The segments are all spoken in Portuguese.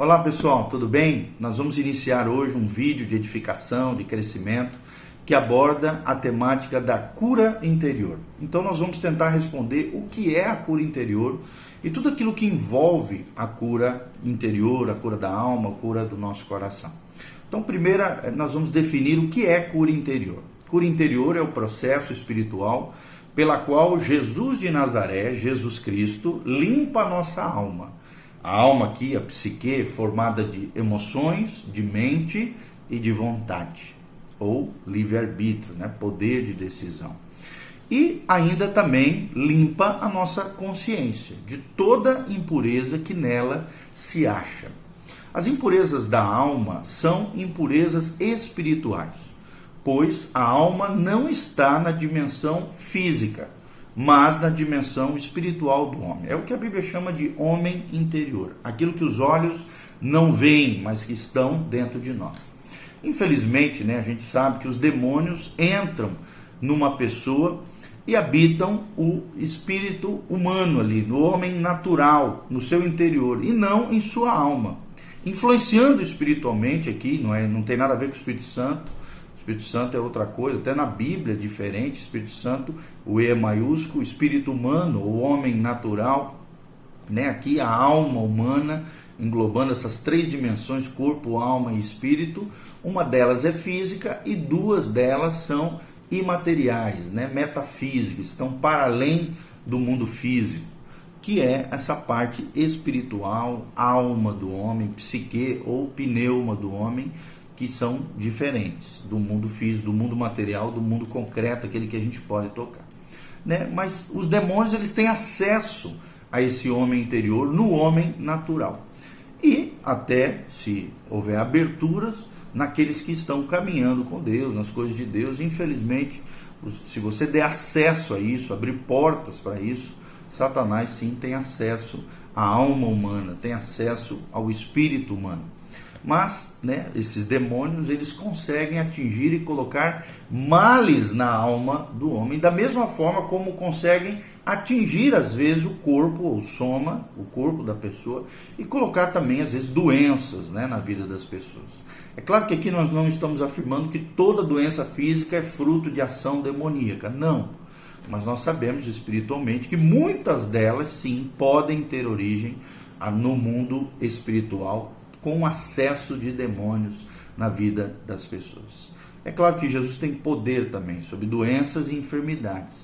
Olá pessoal, tudo bem? Nós vamos iniciar hoje um vídeo de edificação, de crescimento, que aborda a temática da cura interior. Então nós vamos tentar responder o que é a cura interior e tudo aquilo que envolve a cura interior, a cura da alma, a cura do nosso coração. Então, primeiro, eh, nós vamos definir o que é cura interior. Cura interior é o processo espiritual pela qual Jesus de Nazaré, Jesus Cristo, limpa a nossa alma. A alma aqui, a psique, formada de emoções, de mente e de vontade, ou livre-arbítrio, né? poder de decisão. E ainda também limpa a nossa consciência de toda impureza que nela se acha. As impurezas da alma são impurezas espirituais, pois a alma não está na dimensão física, mas na dimensão espiritual do homem. É o que a Bíblia chama de homem interior, aquilo que os olhos não veem, mas que estão dentro de nós. Infelizmente, né, a gente sabe que os demônios entram numa pessoa e habitam o espírito humano ali, no homem natural, no seu interior, e não em sua alma. Influenciando espiritualmente aqui, não, é, não tem nada a ver com o Espírito Santo, Espírito Santo é outra coisa, até na Bíblia é diferente. Espírito Santo, o E é maiúsculo, espírito humano, o homem natural, né? Aqui a alma humana, englobando essas três dimensões, corpo, alma e espírito. Uma delas é física e duas delas são imateriais, né? Metafísicas, estão para além do mundo físico, que é essa parte espiritual, alma do homem, psique ou pneuma do homem que são diferentes do mundo físico, do mundo material, do mundo concreto, aquele que a gente pode tocar. Né? Mas os demônios eles têm acesso a esse homem interior no homem natural. E até se houver aberturas naqueles que estão caminhando com Deus, nas coisas de Deus, infelizmente, se você der acesso a isso, abrir portas para isso, Satanás sim tem acesso à alma humana, tem acesso ao espírito humano. Mas, né, esses demônios, eles conseguem atingir e colocar males na alma do homem, da mesma forma como conseguem atingir às vezes o corpo, ou soma, o corpo da pessoa, e colocar também às vezes doenças, né, na vida das pessoas. É claro que aqui nós não estamos afirmando que toda doença física é fruto de ação demoníaca, não. Mas nós sabemos espiritualmente que muitas delas sim podem ter origem ah, no mundo espiritual com acesso de demônios na vida das pessoas. É claro que Jesus tem poder também sobre doenças e enfermidades,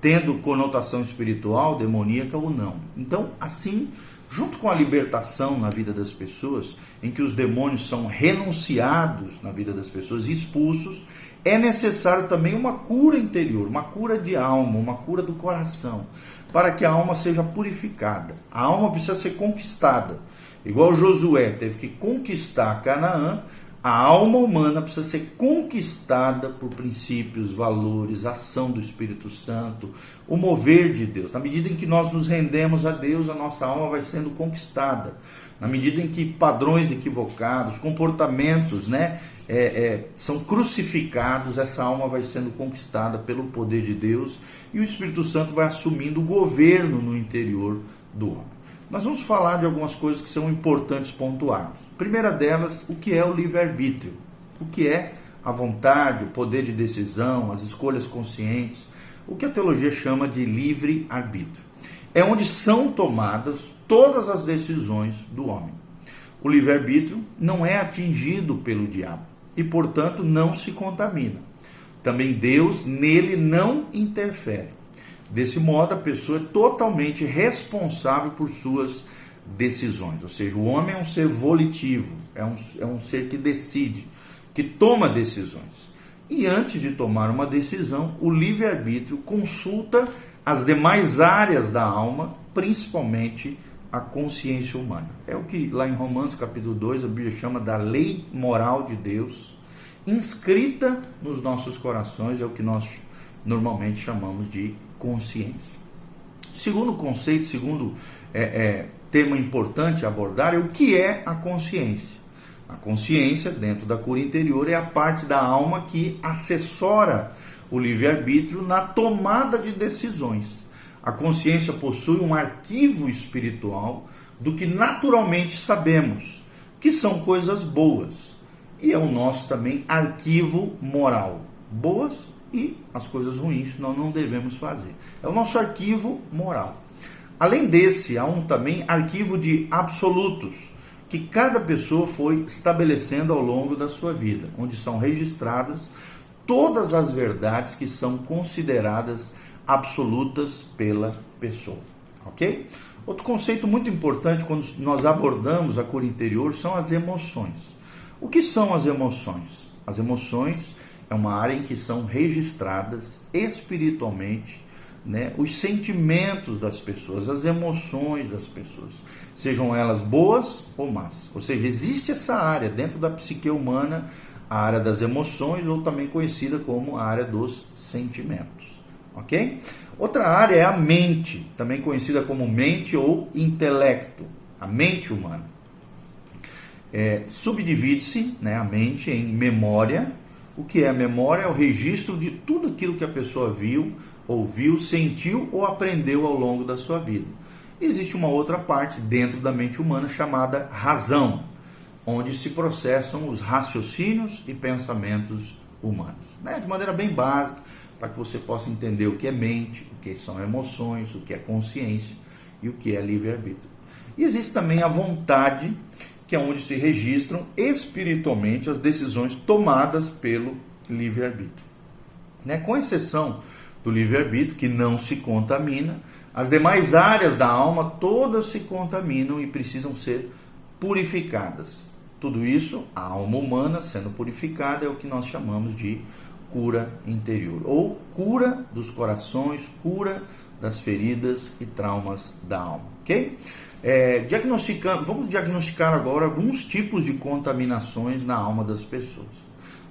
tendo conotação espiritual, demoníaca ou não. Então, assim, junto com a libertação na vida das pessoas, em que os demônios são renunciados na vida das pessoas e expulsos, é necessário também uma cura interior, uma cura de alma, uma cura do coração, para que a alma seja purificada. A alma precisa ser conquistada. Igual Josué teve que conquistar Canaã, a alma humana precisa ser conquistada por princípios, valores, ação do Espírito Santo, o mover de Deus. Na medida em que nós nos rendemos a Deus, a nossa alma vai sendo conquistada. Na medida em que padrões equivocados, comportamentos, né, é, é, são crucificados, essa alma vai sendo conquistada pelo poder de Deus e o Espírito Santo vai assumindo o governo no interior do homem. Nós vamos falar de algumas coisas que são importantes pontuarmos. Primeira delas, o que é o livre-arbítrio? O que é a vontade, o poder de decisão, as escolhas conscientes? O que a teologia chama de livre-arbítrio. É onde são tomadas todas as decisões do homem. O livre-arbítrio não é atingido pelo diabo e, portanto, não se contamina. Também Deus nele não interfere. Desse modo, a pessoa é totalmente responsável por suas decisões. Ou seja, o homem é um ser volitivo, é um, é um ser que decide, que toma decisões. E antes de tomar uma decisão, o livre-arbítrio consulta as demais áreas da alma, principalmente a consciência humana. É o que lá em Romanos capítulo 2 a Bíblia chama da lei moral de Deus, inscrita nos nossos corações, é o que nós normalmente chamamos de consciência. Segundo conceito, segundo é, é, tema importante abordar é o que é a consciência. A consciência, dentro da cura interior, é a parte da alma que assessora o livre-arbítrio na tomada de decisões. A consciência possui um arquivo espiritual do que naturalmente sabemos, que são coisas boas. E é o nosso também arquivo moral. Boas e as coisas ruins nós não devemos fazer. É o nosso arquivo moral. Além desse, há um também arquivo de absolutos, que cada pessoa foi estabelecendo ao longo da sua vida, onde são registradas todas as verdades que são consideradas absolutas pela pessoa. Ok? Outro conceito muito importante quando nós abordamos a cor interior são as emoções. O que são as emoções? As emoções é uma área em que são registradas espiritualmente né, os sentimentos das pessoas, as emoções das pessoas, sejam elas boas ou más. Ou seja, existe essa área dentro da psique humana, a área das emoções, ou também conhecida como a área dos sentimentos. Ok? Outra área é a mente, também conhecida como mente ou intelecto, a mente humana. É, Subdivide-se né, a mente em memória. O que é a memória? É o registro de tudo aquilo que a pessoa viu, ouviu, sentiu ou aprendeu ao longo da sua vida. Existe uma outra parte dentro da mente humana chamada razão, onde se processam os raciocínios e pensamentos humanos. Né? De maneira bem básica, para que você possa entender o que é mente, o que são emoções, o que é consciência e o que é livre-arbítrio. E existe também a vontade, que é onde se registram espiritualmente as decisões tomadas pelo livre-arbítrio. Né? Com exceção do livre-arbítrio, que não se contamina, as demais áreas da alma todas se contaminam e precisam ser purificadas. Tudo isso, a alma humana sendo purificada, é o que nós chamamos de cura interior, ou cura dos corações, cura das feridas e traumas da alma, ok? É, diagnosticando, vamos diagnosticar agora alguns tipos de contaminações na alma das pessoas.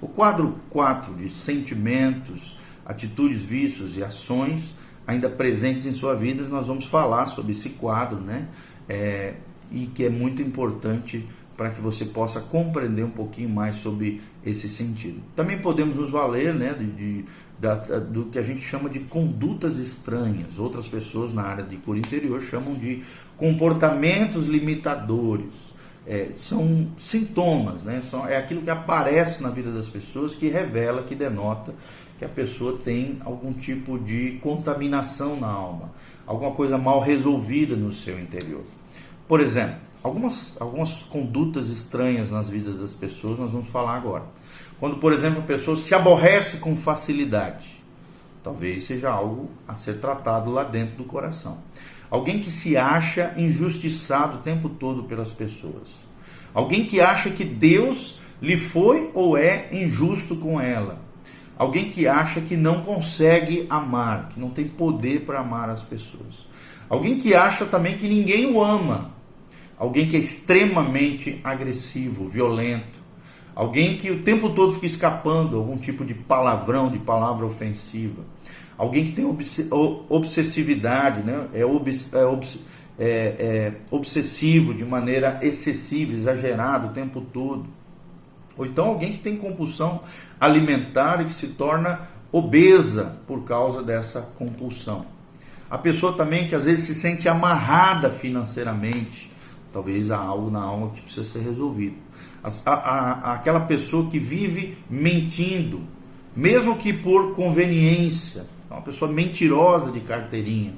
O quadro 4 de sentimentos, atitudes, vícios e ações ainda presentes em sua vida, nós vamos falar sobre esse quadro, né? É, e que é muito importante para que você possa compreender um pouquinho mais sobre esse sentido. Também podemos nos valer né, de, de da, do que a gente chama de condutas estranhas. Outras pessoas na área de cura interior chamam de comportamentos limitadores. É, são sintomas, né? são, é aquilo que aparece na vida das pessoas que revela, que denota que a pessoa tem algum tipo de contaminação na alma, alguma coisa mal resolvida no seu interior. Por exemplo, algumas, algumas condutas estranhas nas vidas das pessoas nós vamos falar agora. Quando, por exemplo, a pessoa se aborrece com facilidade, talvez seja algo a ser tratado lá dentro do coração. Alguém que se acha injustiçado o tempo todo pelas pessoas. Alguém que acha que Deus lhe foi ou é injusto com ela. Alguém que acha que não consegue amar, que não tem poder para amar as pessoas. Alguém que acha também que ninguém o ama alguém que é extremamente agressivo, violento, alguém que o tempo todo fica escapando algum tipo de palavrão, de palavra ofensiva, alguém que tem obsessividade, né? é, obs, é, obs, é, é obsessivo de maneira excessiva, exagerada o tempo todo. Ou então alguém que tem compulsão alimentar e que se torna obesa por causa dessa compulsão. A pessoa também que às vezes se sente amarrada financeiramente, Talvez há algo na alma que precisa ser resolvido. A, a, a, aquela pessoa que vive mentindo, mesmo que por conveniência, é uma pessoa mentirosa de carteirinha,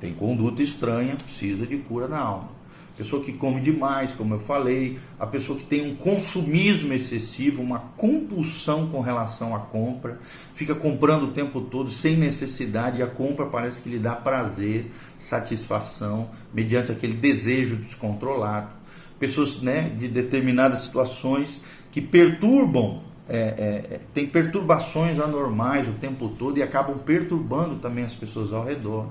tem conduta estranha, precisa de cura na alma pessoa que come demais, como eu falei, a pessoa que tem um consumismo excessivo, uma compulsão com relação à compra, fica comprando o tempo todo sem necessidade e a compra parece que lhe dá prazer, satisfação, mediante aquele desejo descontrolado. Pessoas né, de determinadas situações que perturbam, é, é, é tem perturbações anormais o tempo todo e acabam perturbando também as pessoas ao redor.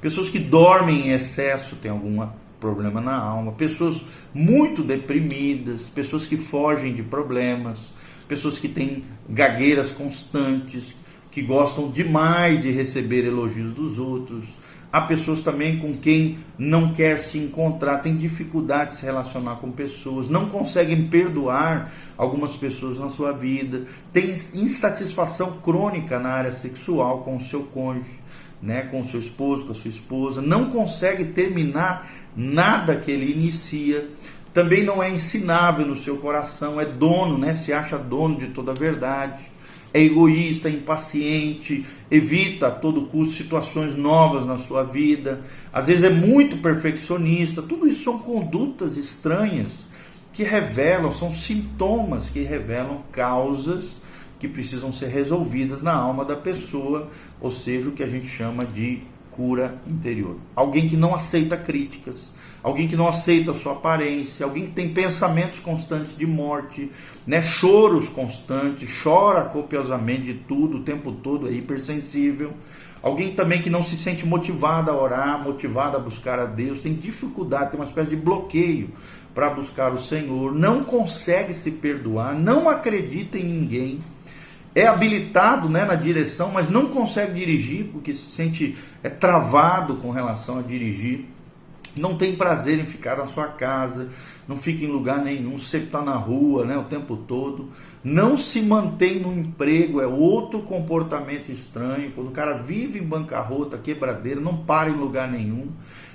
Pessoas que dormem em excesso, tem alguma problema na alma, pessoas muito deprimidas, pessoas que fogem de problemas, pessoas que têm gagueiras constantes, que gostam demais de receber elogios dos outros. Há pessoas também com quem não quer se encontrar, tem dificuldade de se relacionar com pessoas, não conseguem perdoar algumas pessoas na sua vida, tem insatisfação crônica na área sexual com o seu cônjuge, né, com o seu esposo, com a sua esposa, não consegue terminar nada que ele inicia, também não é ensinável no seu coração, é dono, né? Se acha dono de toda a verdade, é egoísta, é impaciente, evita a todo custo situações novas na sua vida, às vezes é muito perfeccionista. Tudo isso são condutas estranhas que revelam, são sintomas que revelam causas que precisam ser resolvidas na alma da pessoa, ou seja, o que a gente chama de cura interior. Alguém que não aceita críticas, alguém que não aceita a sua aparência, alguém que tem pensamentos constantes de morte, né, choros constantes, chora copiosamente de tudo o tempo todo, é hipersensível. Alguém também que não se sente motivado a orar, motivado a buscar a Deus, tem dificuldade, tem uma espécie de bloqueio para buscar o Senhor, não consegue se perdoar, não acredita em ninguém é habilitado né, na direção, mas não consegue dirigir porque se sente é, travado com relação a dirigir. Não tem prazer em ficar na sua casa, não fica em lugar nenhum, sempre está na rua né, o tempo todo. Não se mantém no emprego, é outro comportamento estranho. Quando o cara vive em bancarrota, quebradeira, não para em lugar nenhum.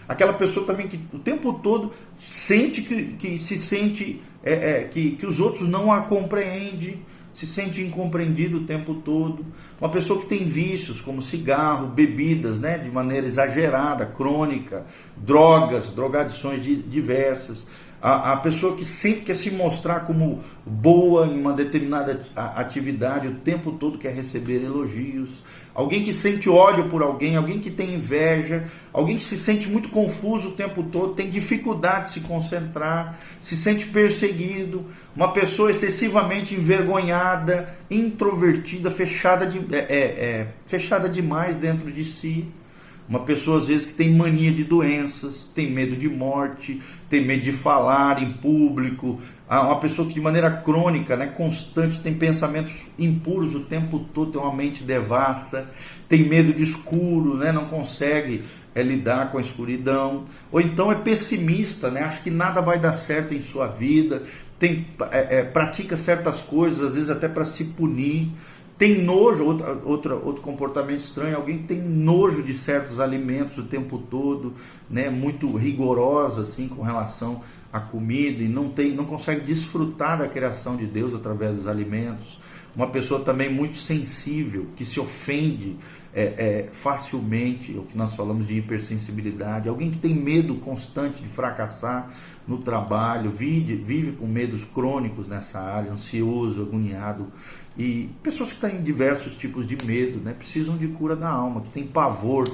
Aquela pessoa também que o tempo todo sente que, que se sente é, é, que, que os outros não a compreendem se sente incompreendido o tempo todo. Uma pessoa que tem vícios como cigarro, bebidas, né, de maneira exagerada, crônica, drogas, drogadições diversas. A, a pessoa que sempre quer se mostrar como boa em uma determinada atividade, o tempo todo quer receber elogios. Alguém que sente ódio por alguém, alguém que tem inveja, alguém que se sente muito confuso o tempo todo, tem dificuldade de se concentrar, se sente perseguido, uma pessoa excessivamente envergonhada, introvertida, fechada, de, é, é, é fechada demais dentro de si. Uma pessoa às vezes que tem mania de doenças, tem medo de morte, tem medo de falar em público. Uma pessoa que de maneira crônica, né, constante, tem pensamentos impuros o tempo todo, tem uma mente devassa, tem medo de escuro, né, não consegue é, lidar com a escuridão. Ou então é pessimista, né, acha que nada vai dar certo em sua vida, tem, é, é, pratica certas coisas, às vezes até para se punir tem nojo, outra, outro comportamento estranho, alguém que tem nojo de certos alimentos o tempo todo, né, muito rigorosa assim com relação à comida e não tem, não consegue desfrutar da criação de Deus através dos alimentos. Uma pessoa também muito sensível, que se ofende é, é, facilmente, o que nós falamos de hipersensibilidade, alguém que tem medo constante de fracassar no trabalho, vive, vive com medos crônicos nessa área, ansioso, agoniado, e pessoas que têm diversos tipos de medo, né, precisam de cura da alma, que têm pavor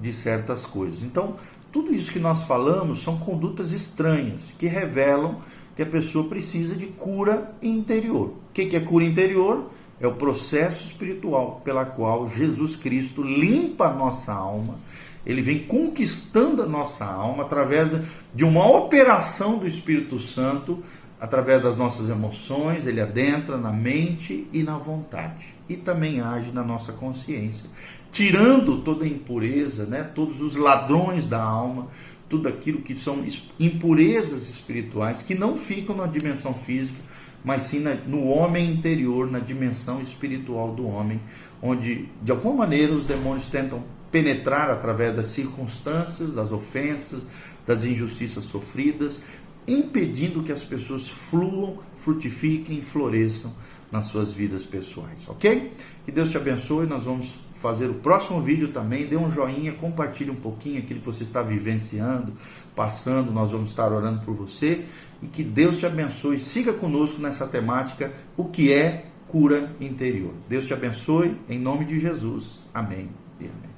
de certas coisas. Então, tudo isso que nós falamos são condutas estranhas que revelam que a pessoa precisa de cura interior. O que é cura interior? É o processo espiritual pela qual Jesus Cristo limpa a nossa alma. Ele vem conquistando a nossa alma através de uma operação do Espírito Santo através das nossas emoções, ele adentra na mente e na vontade. E também age na nossa consciência, tirando toda a impureza, né, todos os ladrões da alma, tudo aquilo que são impurezas espirituais que não ficam na dimensão física, mas sim na, no homem interior, na dimensão espiritual do homem, onde de alguma maneira os demônios tentam penetrar através das circunstâncias, das ofensas, das injustiças sofridas impedindo que as pessoas fluam, frutifiquem, floresçam nas suas vidas pessoais, ok? Que Deus te abençoe. Nós vamos fazer o próximo vídeo também. Dê um joinha, compartilhe um pouquinho aquilo que você está vivenciando, passando. Nós vamos estar orando por você e que Deus te abençoe. Siga conosco nessa temática, o que é cura interior. Deus te abençoe em nome de Jesus. Amém e amém.